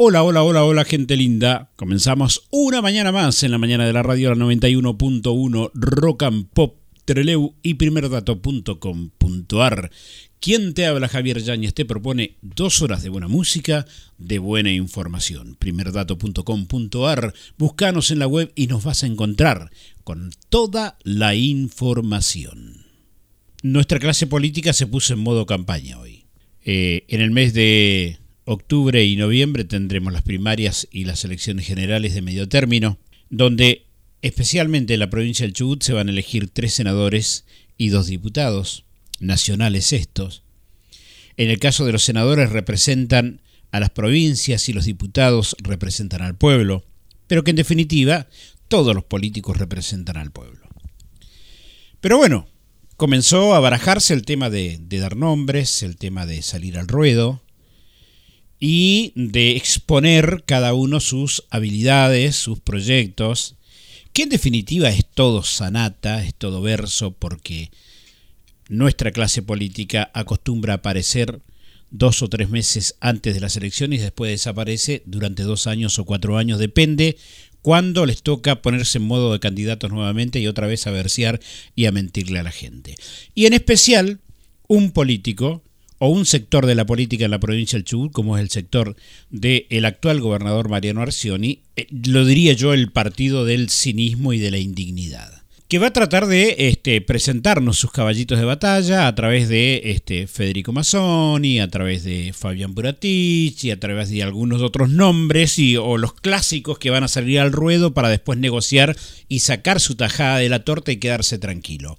Hola, hola, hola, hola, gente linda. Comenzamos una mañana más en la mañana de la radio, la 91.1 Rock and Pop Treleu y primerdato.com.ar. Quien te habla, Javier Yáñez, te propone dos horas de buena música, de buena información. Primerdato.com.ar. Búscanos en la web y nos vas a encontrar con toda la información. Nuestra clase política se puso en modo campaña hoy. Eh, en el mes de octubre y noviembre tendremos las primarias y las elecciones generales de medio término, donde especialmente en la provincia del Chubut se van a elegir tres senadores y dos diputados, nacionales estos. En el caso de los senadores representan a las provincias y los diputados representan al pueblo, pero que en definitiva todos los políticos representan al pueblo. Pero bueno, comenzó a barajarse el tema de, de dar nombres, el tema de salir al ruedo, y de exponer cada uno sus habilidades, sus proyectos, que en definitiva es todo sanata, es todo verso, porque nuestra clase política acostumbra aparecer dos o tres meses antes de las elecciones y después desaparece durante dos años o cuatro años, depende cuándo les toca ponerse en modo de candidatos nuevamente y otra vez a versear y a mentirle a la gente. Y en especial, un político o un sector de la política en la provincia del Chubut, como es el sector del actual gobernador Mariano Arcioni, eh, lo diría yo el partido del cinismo y de la indignidad que va a tratar de este, presentarnos sus caballitos de batalla a través de este, Federico Mazzoni, a través de Fabián Buratich a través de algunos otros nombres y, o los clásicos que van a salir al ruedo para después negociar y sacar su tajada de la torta y quedarse tranquilo.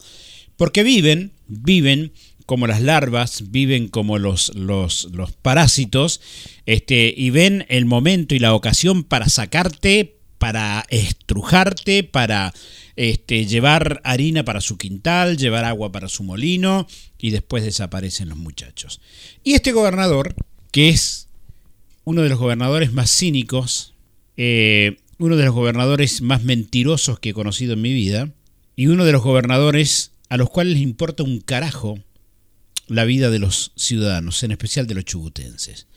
Porque viven, viven como las larvas, viven como los, los, los parásitos, este, y ven el momento y la ocasión para sacarte, para estrujarte, para este, llevar harina para su quintal, llevar agua para su molino, y después desaparecen los muchachos. Y este gobernador, que es uno de los gobernadores más cínicos, eh, uno de los gobernadores más mentirosos que he conocido en mi vida, y uno de los gobernadores a los cuales les importa un carajo la vida de los ciudadanos, en especial de los chubutenses.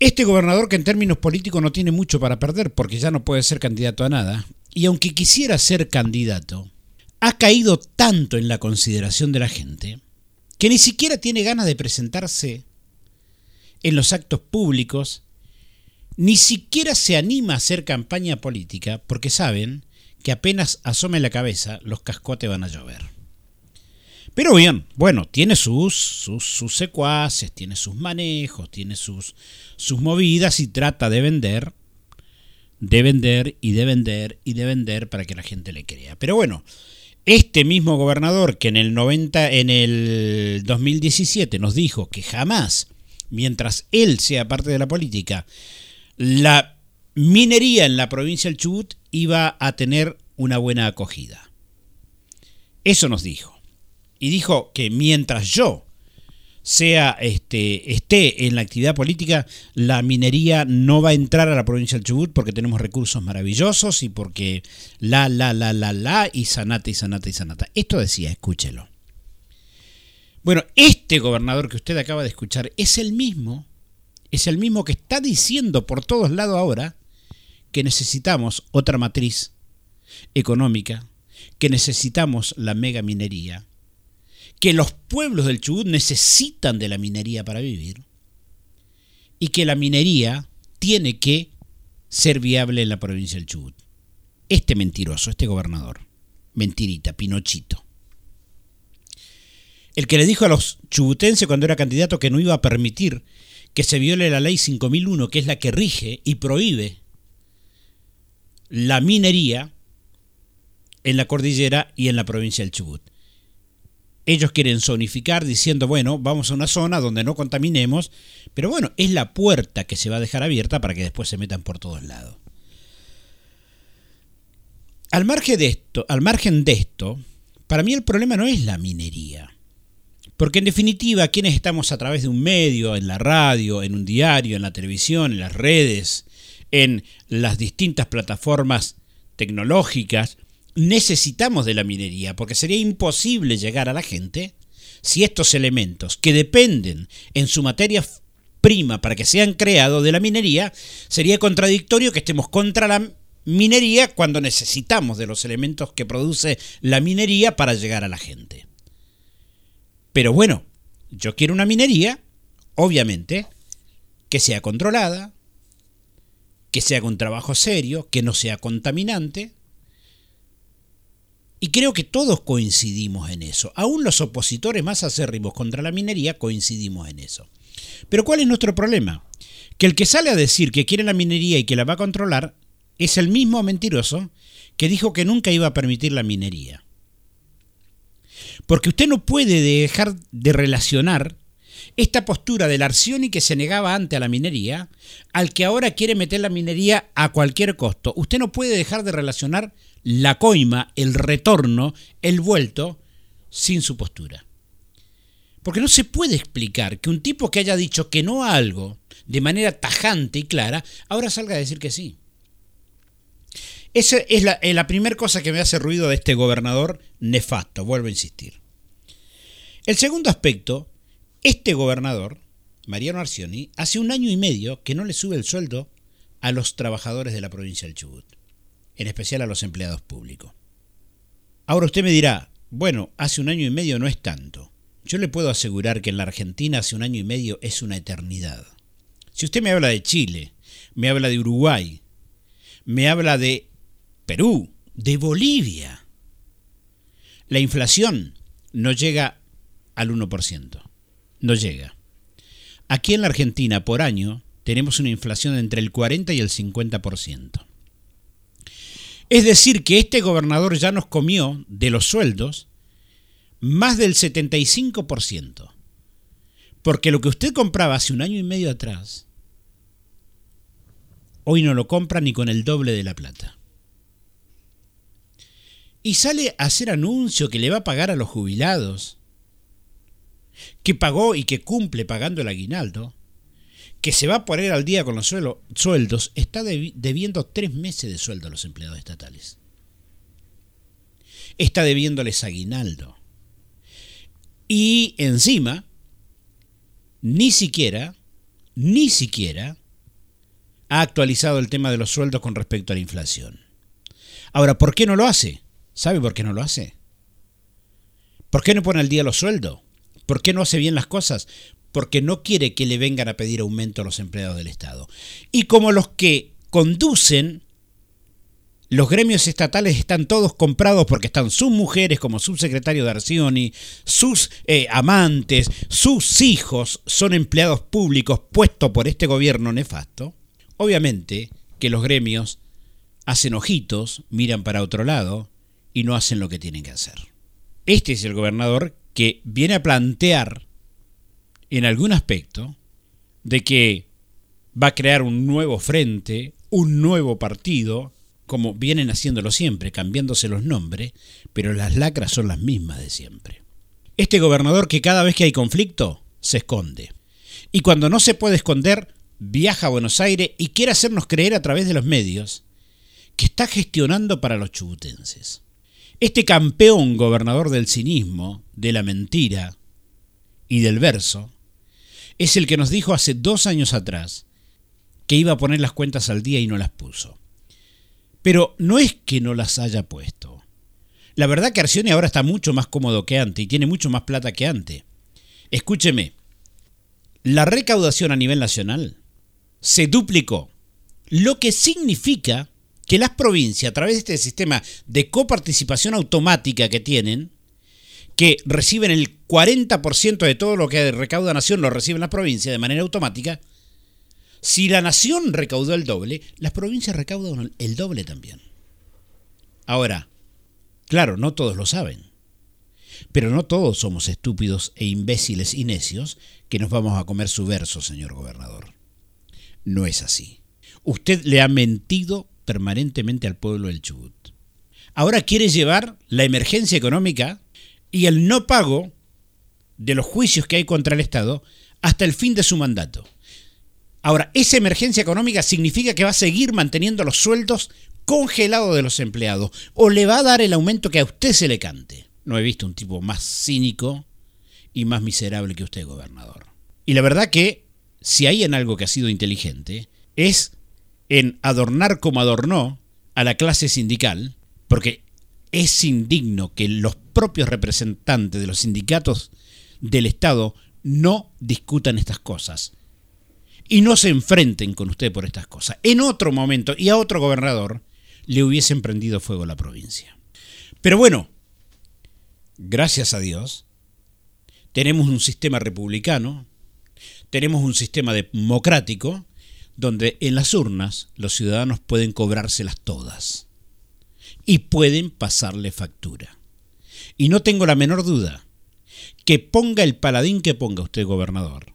Este gobernador que en términos políticos no tiene mucho para perder porque ya no puede ser candidato a nada, y aunque quisiera ser candidato, ha caído tanto en la consideración de la gente que ni siquiera tiene ganas de presentarse en los actos públicos, ni siquiera se anima a hacer campaña política porque saben que apenas asome la cabeza los cascotes van a llover. Pero bien, bueno, tiene sus, sus, secuaces, tiene sus manejos, tiene sus, sus movidas y trata de vender, de vender y de vender y de vender para que la gente le crea. Pero bueno, este mismo gobernador que en el 90, en el 2017 nos dijo que jamás, mientras él sea parte de la política, la minería en la provincia del Chubut iba a tener una buena acogida. Eso nos dijo y dijo que mientras yo sea este, esté en la actividad política, la minería no va a entrar a la provincia del Chubut porque tenemos recursos maravillosos y porque la, la, la, la, la, y sanata, y sanata, y sanata. Esto decía, escúchelo. Bueno, este gobernador que usted acaba de escuchar es el mismo, es el mismo que está diciendo por todos lados ahora que necesitamos otra matriz económica, que necesitamos la mega minería, que los pueblos del Chubut necesitan de la minería para vivir y que la minería tiene que ser viable en la provincia del Chubut. Este mentiroso, este gobernador, mentirita, Pinochito. El que le dijo a los chubutenses cuando era candidato que no iba a permitir que se viole la ley 5001, que es la que rige y prohíbe la minería en la cordillera y en la provincia del Chubut. Ellos quieren zonificar diciendo, bueno, vamos a una zona donde no contaminemos, pero bueno, es la puerta que se va a dejar abierta para que después se metan por todos lados. Al margen de esto, al margen de esto, para mí el problema no es la minería. Porque en definitiva, quienes estamos a través de un medio, en la radio, en un diario, en la televisión, en las redes, en las distintas plataformas tecnológicas, necesitamos de la minería, porque sería imposible llegar a la gente si estos elementos, que dependen en su materia prima para que sean creados de la minería, sería contradictorio que estemos contra la minería cuando necesitamos de los elementos que produce la minería para llegar a la gente. Pero bueno, yo quiero una minería, obviamente, que sea controlada, que sea con trabajo serio, que no sea contaminante. Y creo que todos coincidimos en eso. Aún los opositores más acérrimos contra la minería coincidimos en eso. Pero ¿cuál es nuestro problema? Que el que sale a decir que quiere la minería y que la va a controlar es el mismo mentiroso que dijo que nunca iba a permitir la minería. Porque usted no puede dejar de relacionar esta postura del Arcioni que se negaba antes a la minería al que ahora quiere meter la minería a cualquier costo. Usted no puede dejar de relacionar la coima, el retorno, el vuelto, sin su postura. Porque no se puede explicar que un tipo que haya dicho que no a algo de manera tajante y clara, ahora salga a decir que sí. Esa es la, la primera cosa que me hace ruido de este gobernador nefasto, vuelvo a insistir. El segundo aspecto, este gobernador, Mariano Arcioni, hace un año y medio que no le sube el sueldo a los trabajadores de la provincia del Chubut, en especial a los empleados públicos. Ahora usted me dirá, bueno, hace un año y medio no es tanto. Yo le puedo asegurar que en la Argentina hace un año y medio es una eternidad. Si usted me habla de Chile, me habla de Uruguay, me habla de Perú, de Bolivia. La inflación no llega al 1%. No llega. Aquí en la Argentina, por año, tenemos una inflación entre el 40 y el 50%. Es decir, que este gobernador ya nos comió de los sueldos más del 75%. Porque lo que usted compraba hace un año y medio atrás, hoy no lo compra ni con el doble de la plata y sale a hacer anuncio que le va a pagar a los jubilados, que pagó y que cumple pagando el aguinaldo, que se va a poner al día con los sueldos, está debiendo tres meses de sueldo a los empleados estatales. Está debiéndoles aguinaldo. Y encima, ni siquiera, ni siquiera ha actualizado el tema de los sueldos con respecto a la inflación. Ahora, ¿por qué no lo hace? ¿Sabe por qué no lo hace? ¿Por qué no pone al día los sueldos? ¿Por qué no hace bien las cosas? Porque no quiere que le vengan a pedir aumento a los empleados del Estado. Y como los que conducen los gremios estatales están todos comprados porque están sus mujeres como subsecretario de Arcioni, sus eh, amantes, sus hijos son empleados públicos puestos por este gobierno nefasto. Obviamente que los gremios hacen ojitos, miran para otro lado y no hacen lo que tienen que hacer. Este es el gobernador que viene a plantear en algún aspecto de que va a crear un nuevo frente, un nuevo partido, como vienen haciéndolo siempre, cambiándose los nombres, pero las lacras son las mismas de siempre. Este gobernador que cada vez que hay conflicto se esconde. Y cuando no se puede esconder, viaja a Buenos Aires y quiere hacernos creer a través de los medios que está gestionando para los chubutenses. Este campeón gobernador del cinismo, de la mentira y del verso, es el que nos dijo hace dos años atrás que iba a poner las cuentas al día y no las puso. Pero no es que no las haya puesto. La verdad que Arcioni ahora está mucho más cómodo que antes y tiene mucho más plata que antes. Escúcheme, la recaudación a nivel nacional se duplicó, lo que significa que las provincias, a través de este sistema de coparticipación automática que tienen, que reciben el 40% de todo lo que recauda Nación, lo reciben las provincias de manera automática, si la Nación recaudó el doble, las provincias recaudan el doble también. Ahora, claro, no todos lo saben, pero no todos somos estúpidos e imbéciles y necios que nos vamos a comer su verso, señor gobernador. No es así. Usted le ha mentido permanentemente al pueblo del Chubut. Ahora quiere llevar la emergencia económica y el no pago de los juicios que hay contra el Estado hasta el fin de su mandato. Ahora, esa emergencia económica significa que va a seguir manteniendo los sueldos congelados de los empleados o le va a dar el aumento que a usted se le cante. No he visto un tipo más cínico y más miserable que usted, gobernador. Y la verdad que si hay en algo que ha sido inteligente, es en adornar como adornó a la clase sindical, porque es indigno que los propios representantes de los sindicatos del Estado no discutan estas cosas y no se enfrenten con usted por estas cosas. En otro momento y a otro gobernador le hubiesen prendido fuego la provincia. Pero bueno, gracias a Dios, tenemos un sistema republicano, tenemos un sistema democrático, donde en las urnas los ciudadanos pueden cobrárselas todas y pueden pasarle factura. Y no tengo la menor duda que ponga el paladín que ponga usted gobernador,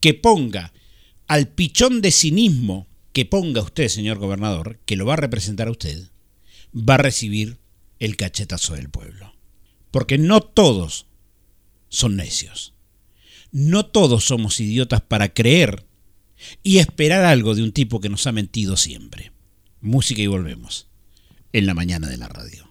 que ponga al pichón de cinismo que ponga usted, señor gobernador, que lo va a representar a usted, va a recibir el cachetazo del pueblo. Porque no todos son necios. No todos somos idiotas para creer y esperar algo de un tipo que nos ha mentido siempre. Música y volvemos en la mañana de la radio.